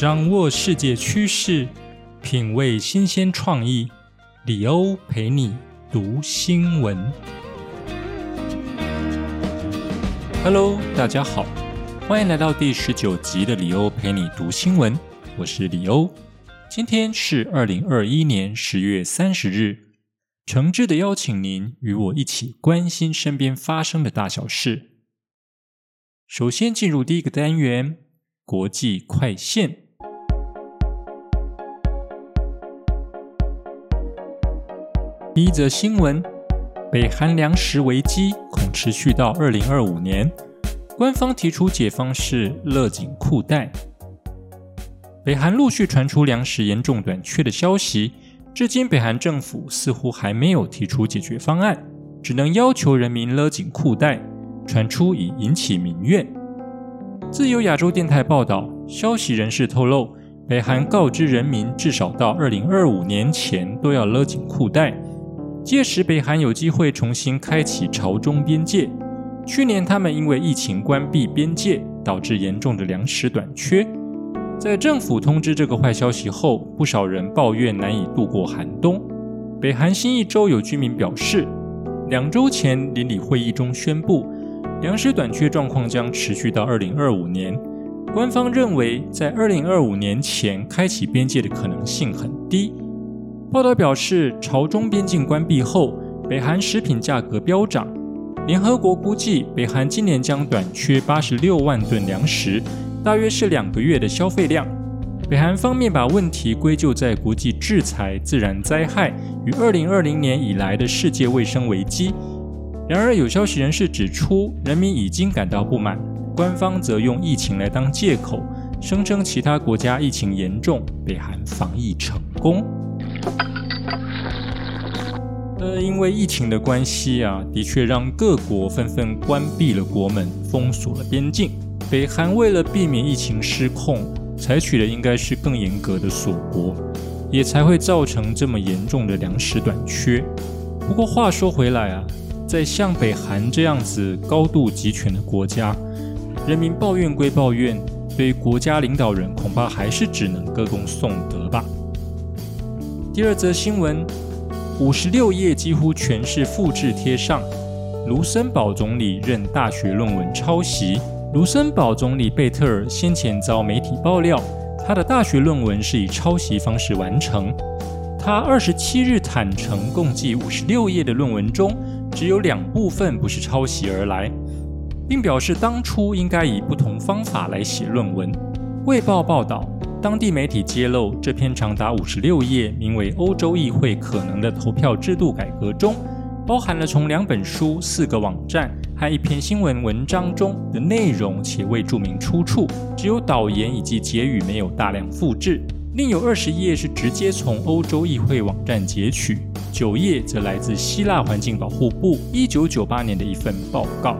掌握世界趋势，品味新鲜创意。李欧陪你读新闻。Hello，大家好，欢迎来到第十九集的李欧陪你读新闻。我是李欧，今天是二零二一年十月三十日，诚挚的邀请您与我一起关心身边发生的大小事。首先进入第一个单元——国际快线。第一则新闻：北韩粮食危机恐持续到二零二五年。官方提出解方是勒紧裤带。北韩陆续传出粮食严重短缺的消息，至今北韩政府似乎还没有提出解决方案，只能要求人民勒紧裤带。传出已引起民怨。自由亚洲电台报道，消息人士透露，北韩告知人民，至少到二零二五年前都要勒紧裤带。届时，北韩有机会重新开启朝中边界。去年，他们因为疫情关闭边界，导致严重的粮食短缺。在政府通知这个坏消息后，不少人抱怨难以度过寒冬。北韩新一州有居民表示，两周前邻里会议中宣布，粮食短缺状况将持续到二零二五年。官方认为，在二零二五年前开启边界的可能性很低。报道表示，朝中边境关闭后，北韩食品价格飙涨。联合国估计，北韩今年将短缺八十六万吨粮食，大约是两个月的消费量。北韩方面把问题归咎在国际制裁、自然灾害与二零二零年以来的世界卫生危机。然而，有消息人士指出，人民已经感到不满，官方则用疫情来当借口，声称其他国家疫情严重，北韩防疫成功。呃，因为疫情的关系啊，的确让各国纷纷关闭了国门，封锁了边境。北韩为了避免疫情失控，采取的应该是更严格的锁国，也才会造成这么严重的粮食短缺。不过话说回来啊，在像北韩这样子高度集权的国家，人民抱怨归抱怨，对国家领导人恐怕还是只能歌功颂德吧。第二则新闻，五十六页几乎全是复制贴上。卢森堡总理任大学论文抄袭。卢森堡总理贝特尔先前遭媒体爆料，他的大学论文是以抄袭方式完成。他二十七日坦诚，共计五十六页的论文中，只有两部分不是抄袭而来，并表示当初应该以不同方法来写论文。卫报报道。当地媒体揭露，这篇长达五十六页、名为《欧洲议会可能的投票制度改革》中，包含了从两本书、四个网站和一篇新闻文章中的内容，且未注明出处，只有导言以及结语，没有大量复制。另有二十页是直接从欧洲议会网站截取，九页则来自希腊环境保护部一九九八年的一份报告。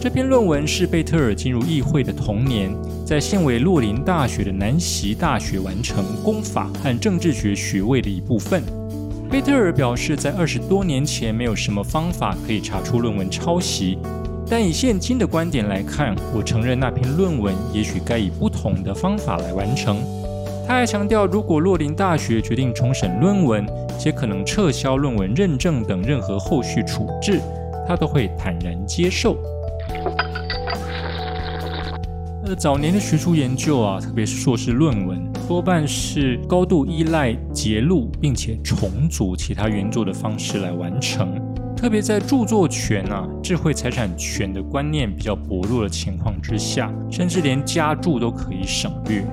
这篇论文是贝特尔进入议会的同年，在现为洛林大学的南席大学完成公法和政治学学位的一部分。贝特尔表示，在二十多年前没有什么方法可以查出论文抄袭，但以现今的观点来看，我承认那篇论文也许该以不同的方法来完成。他还强调，如果洛林大学决定重审论文，且可能撤销论文认证等任何后续处置，他都会坦然接受。呃，早年的学术研究啊，特别是硕士论文，多半是高度依赖揭录并且重组其他原作的方式来完成。特别在著作权啊、智慧财产权的观念比较薄弱的情况之下，甚至连加注都可以省略。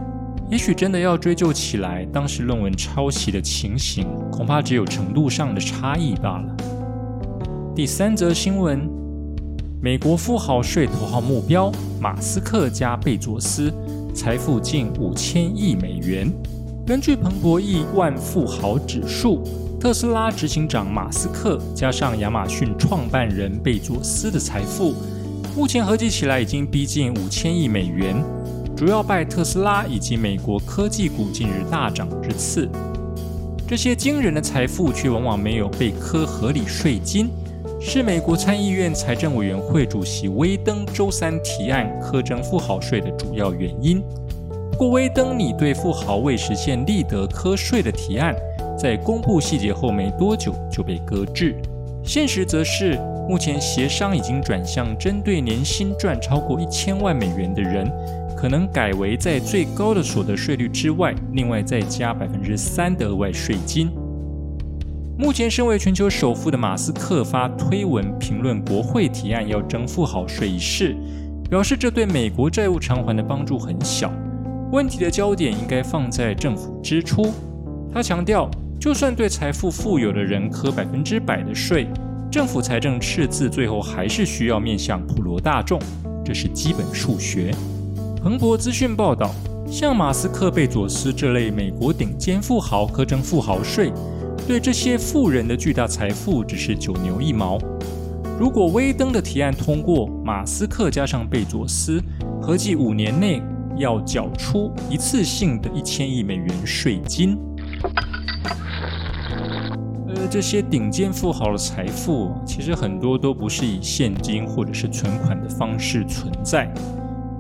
也许真的要追究起来，当时论文抄袭的情形，恐怕只有程度上的差异罢了。第三则新闻。美国富豪税头号目标马斯克加贝佐斯财富近五千亿美元。根据彭博亿万富豪指数，特斯拉执行长马斯克加上亚马逊创办人贝佐斯的财富，目前合计起来已经逼近五千亿美元，主要拜特斯拉以及美国科技股近日大涨之赐。这些惊人的财富却往往没有被科合理税金。是美国参议院财政委员会主席威登周三提案苛征富豪税的主要原因。不过，威登拟对富豪未实现立德科税的提案，在公布细节后没多久就被搁置。现实则是，目前协商已经转向针对年薪赚超过一千万美元的人，可能改为在最高的所得税率之外，另外再加百分之三的额外税金。目前，身为全球首富的马斯克发推文评论国会提案要征富豪税一事，表示这对美国债务偿还的帮助很小。问题的焦点应该放在政府支出。他强调，就算对财富富有的人科百分之百的税，政府财政赤字最后还是需要面向普罗大众，这是基本数学。彭博资讯报道，像马斯克、贝佐斯这类美国顶尖富豪可征富豪税。对这些富人的巨大财富只是九牛一毛。如果威登的提案通过，马斯克加上贝佐斯，合计五年内要缴出一次性的一千亿美元税金。呃，这些顶尖富豪的财富，其实很多都不是以现金或者是存款的方式存在，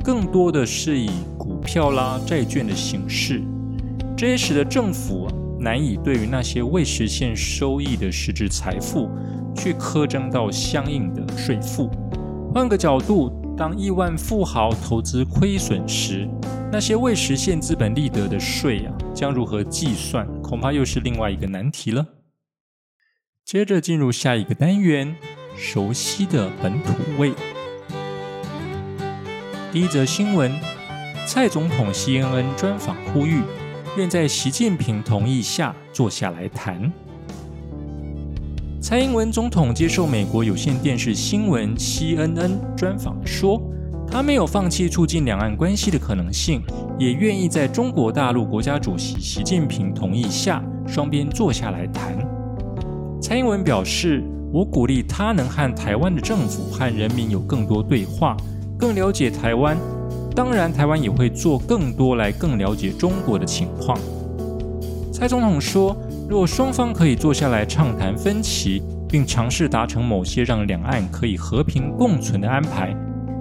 更多的是以股票啦、债券的形式。这也使得政府。难以对于那些未实现收益的实质财富去苛征到相应的税负。换个角度，当亿万富豪投资亏损时，那些未实现资本利得的税啊，将如何计算，恐怕又是另外一个难题了。接着进入下一个单元，熟悉的本土味。第一则新闻：蔡总统 CNN 专访呼吁。愿在习近平同意下坐下来谈。蔡英文总统接受美国有线电视新闻 CNN 专访说，他没有放弃促进两岸关系的可能性，也愿意在中国大陆国家主席习近平同意下，双边坐下来谈。蔡英文表示，我鼓励他能和台湾的政府和人民有更多对话，更了解台湾。当然，台湾也会做更多来更了解中国的情况。蔡总统说，若双方可以坐下来畅谈分歧，并尝试达成某些让两岸可以和平共存的安排，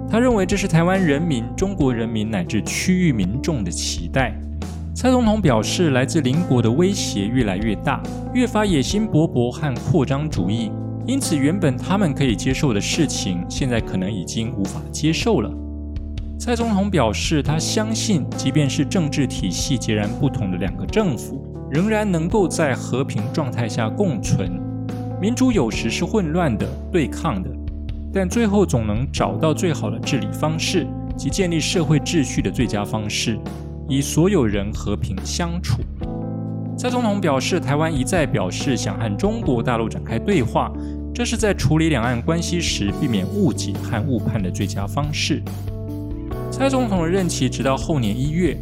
他认为这是台湾人民、中国人民乃至区域民众的期待。蔡总统表示，来自邻国的威胁越来越大，越发野心勃勃和扩张主义，因此原本他们可以接受的事情，现在可能已经无法接受了。蔡总统表示，他相信，即便是政治体系截然不同的两个政府，仍然能够在和平状态下共存。民主有时是混乱的、对抗的，但最后总能找到最好的治理方式及建立社会秩序的最佳方式，以所有人和平相处。蔡总统表示，台湾一再表示想和中国大陆展开对话，这是在处理两岸关系时避免误解和误判的最佳方式。蔡总统的任期直到后年一月，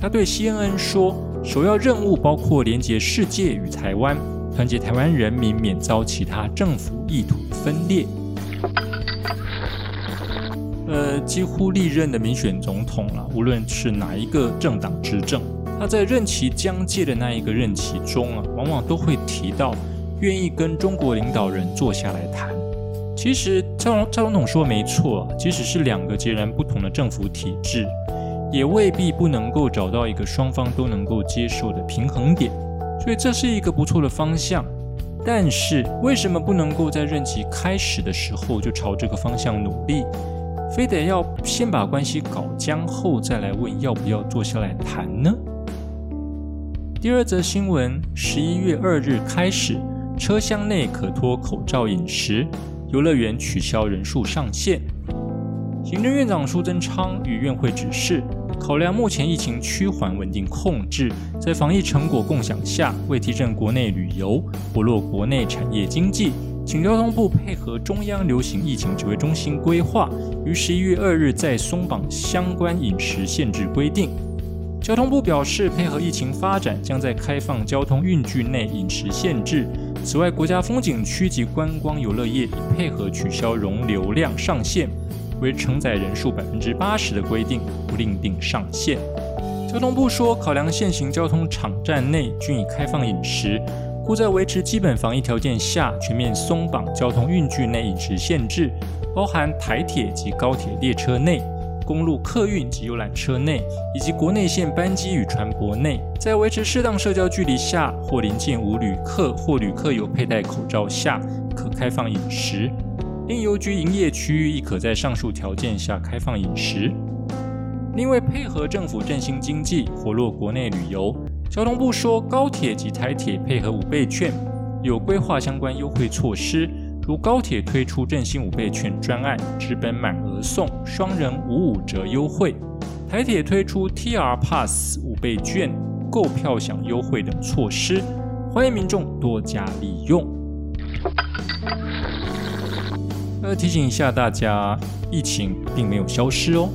他对 CNN 说：“首要任务包括连接世界与台湾，团结台湾人民，免遭其他政府意图分裂。”呃，几乎历任的民选总统了，无论是哪一个政党执政，他在任期将届的那一个任期中啊，往往都会提到愿意跟中国领导人坐下来谈。其实蔡总蔡总统说没错，即使是两个截然不同的政府体制，也未必不能够找到一个双方都能够接受的平衡点。所以这是一个不错的方向。但是为什么不能够在任期开始的时候就朝这个方向努力，非得要先把关系搞僵后再来问要不要坐下来谈呢？第二则新闻：十一月二日开始，车厢内可脱口罩饮食。游乐园取消人数上限。行政院长苏贞昌与院会指示，考量目前疫情趋缓、稳定控制，在防疫成果共享下，为提振国内旅游、活络国内产业经济，请交通部配合中央流行疫情指挥中心规划，于十一月二日再松绑相关饮食限制规定。交通部表示，配合疫情发展，将在开放交通运具内饮食限制。此外，国家风景区及观光游乐业已配合取消容流量上限，为承载人数百分之八十的规定，不另定上限。交通部说，考量现行交通场站内均已开放饮食，故在维持基本防疫条件下，全面松绑交通运具内饮食限制，包含台铁及高铁列车内。公路客运及游览车内，以及国内线班机与船舶内，在维持适当社交距离下，或临近无旅客或旅客有佩戴口罩下，可开放饮食。另邮局营业区域亦可在上述条件下开放饮食。另外，配合政府振兴经济、活络国内旅游，交通部说，高铁及台铁配合五倍券，有规划相关优惠措施。如高铁推出振兴五倍券专案，直本满额送双人五五折优惠；台铁推出 TR Pass 五倍券购票享优惠等措施，欢迎民众多加利用。呃，提醒一下大家，疫情并没有消失哦，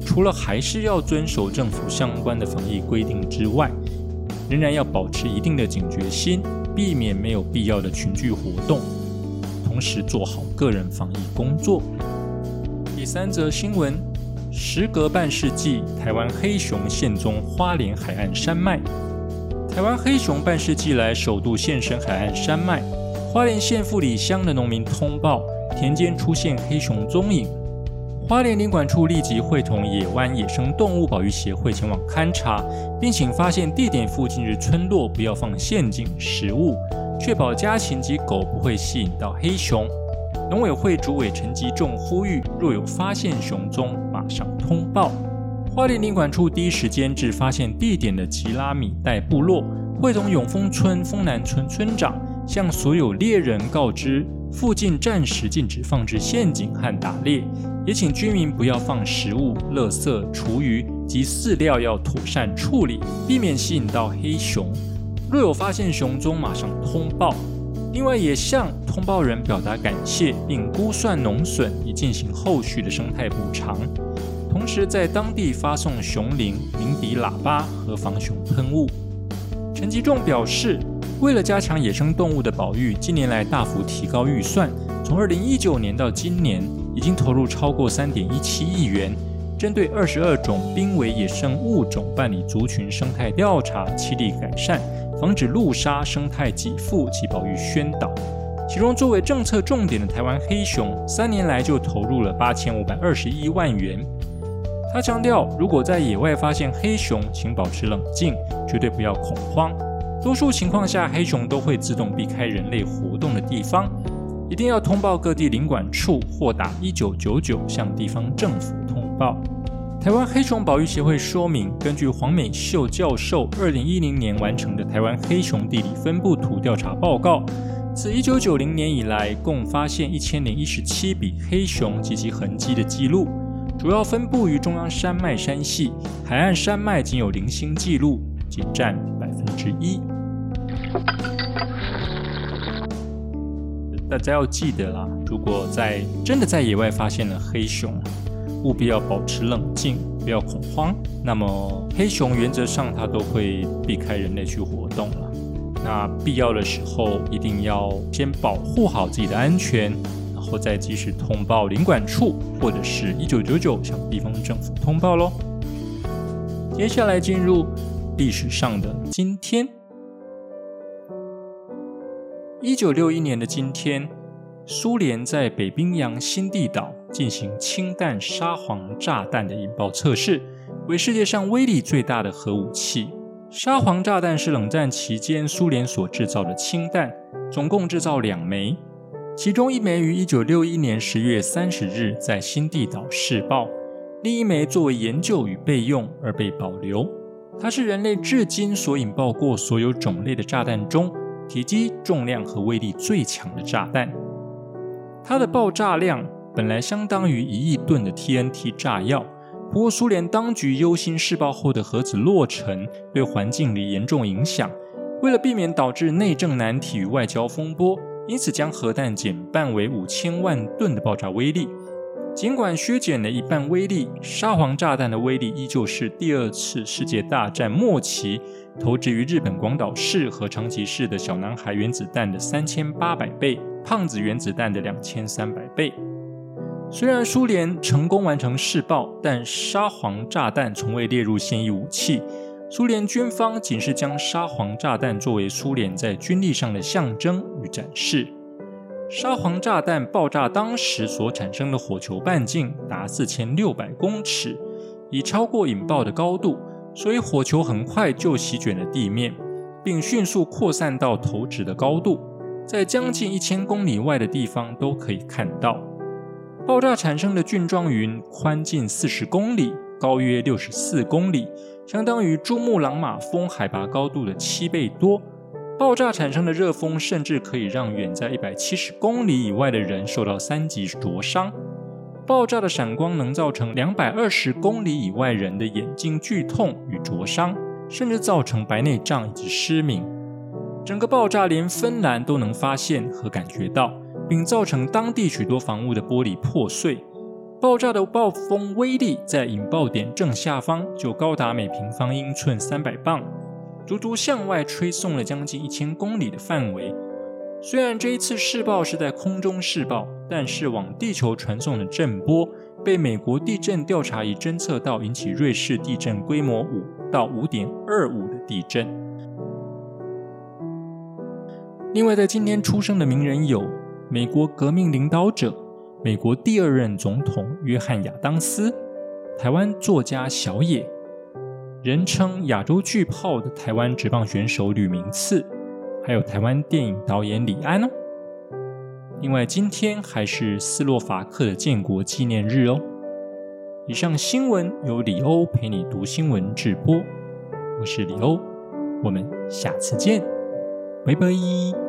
除了还是要遵守政府相关的防疫规定之外，仍然要保持一定的警觉心，避免没有必要的群聚活动。同时做好个人防疫工作。第三则新闻：时隔半世纪，台湾黑熊现踪花莲海岸山脉。台湾黑熊半世纪来首度现身海岸山脉。花莲县富里乡的农民通报，田间出现黑熊踪影。花莲林管处立即会同野湾野生动物保育协会前往勘查，并请发现地点附近的村落不要放陷阱食物。确保家禽及狗不会吸引到黑熊。农委会主委陈吉仲呼吁，若有发现熊踪，马上通报。花莲领管处第一时间至发现地点的吉拉米代部落，会同永丰村丰南村村长，向所有猎人告知，附近暂时禁止放置陷阱和打猎，也请居民不要放食物、垃圾、厨余及饲料，要妥善处理，避免吸引到黑熊。若有发现熊踪，马上通报。另外，也向通报人表达感谢，并估算农损，以进行后续的生态补偿。同时，在当地发送熊铃、鸣笛喇叭和防熊喷雾。陈吉仲表示，为了加强野生动物的保育，近年来大幅提高预算，从二零一九年到今年，已经投入超过三点一七亿元，针对二十二种濒危野生物种办理族群生态调查，齐力改善。防止陆杀生态给付及保育宣导，其中作为政策重点的台湾黑熊，三年来就投入了八千五百二十一万元。他强调，如果在野外发现黑熊，请保持冷静，绝对不要恐慌。多数情况下，黑熊都会自动避开人类活动的地方，一定要通报各地领管处或打一九九九向地方政府通报。台湾黑熊保育协会说明，根据黄美秀教授二零一零年完成的台湾黑熊地理分布图调查报告，自一九九零年以来，共发现一千零一十七笔黑熊及其痕迹的记录，主要分布于中央山脉山系，海岸山脉仅有零星记录，仅占百分之一。大家要记得啦，如果在真的在野外发现了黑熊。务必要保持冷静，不要恐慌。那么黑熊原则上它都会避开人类去活动了。那必要的时候一定要先保护好自己的安全，然后再及时通报领管处或者是一九九九向地方政府通报喽。接下来进入历史上的今天，一九六一年的今天。苏联在北冰洋新地岛进行氢弹沙皇炸弹的引爆测试，为世界上威力最大的核武器。沙皇炸弹是冷战期间苏联所制造的氢弹，总共制造两枚，其中一枚于一九六一年十月三十日在新地岛试爆，另一枚作为研究与备用而被保留。它是人类至今所引爆过所有种类的炸弹中，体积、重量和威力最强的炸弹。它的爆炸量本来相当于一亿吨的 TNT 炸药，不过苏联当局忧心试爆后的核子落成对环境里严重影响，为了避免导致内政难题与外交风波，因此将核弹减半为五千万吨的爆炸威力。尽管削减了一半威力，沙皇炸弹的威力依旧是第二次世界大战末期投掷于日本广岛市和长崎市的小男孩原子弹的三千八百倍。胖子原子弹的两千三百倍。虽然苏联成功完成试爆，但沙皇炸弹从未列入现役武器。苏联军方仅是将沙皇炸弹作为苏联在军力上的象征与展示。沙皇炸弹爆炸当时所产生的火球半径达四千六百公尺，已超过引爆的高度，所以火球很快就席卷了地面，并迅速扩散到投掷的高度，在将近一千公里外的地方都可以看到。爆炸产生的菌状云宽近四十公里，高约六十四公里，相当于珠穆朗玛峰海拔高度的七倍多。爆炸产生的热风甚至可以让远在一百七十公里以外的人受到三级灼伤。爆炸的闪光能造成两百二十公里以外人的眼睛剧痛与灼伤，甚至造成白内障以及失明。整个爆炸连芬兰都能发现和感觉到，并造成当地许多房屋的玻璃破碎。爆炸的暴风威力在引爆点正下方就高达每平方英寸三百磅。足足向外吹送了将近一千公里的范围。虽然这一次试爆是在空中试爆，但是往地球传送的震波被美国地震调查仪侦测到，引起瑞士地震规模五到五点二五的地震。另外，在今天出生的名人有美国革命领导者、美国第二任总统约翰亚当斯、台湾作家小野。人称亚洲巨炮的台湾职棒选手吕明次，还有台湾电影导演李安哦。另外，今天还是斯洛伐克的建国纪念日哦。以上新闻由李欧陪你读新闻直播，我是李欧，我们下次见，拜拜。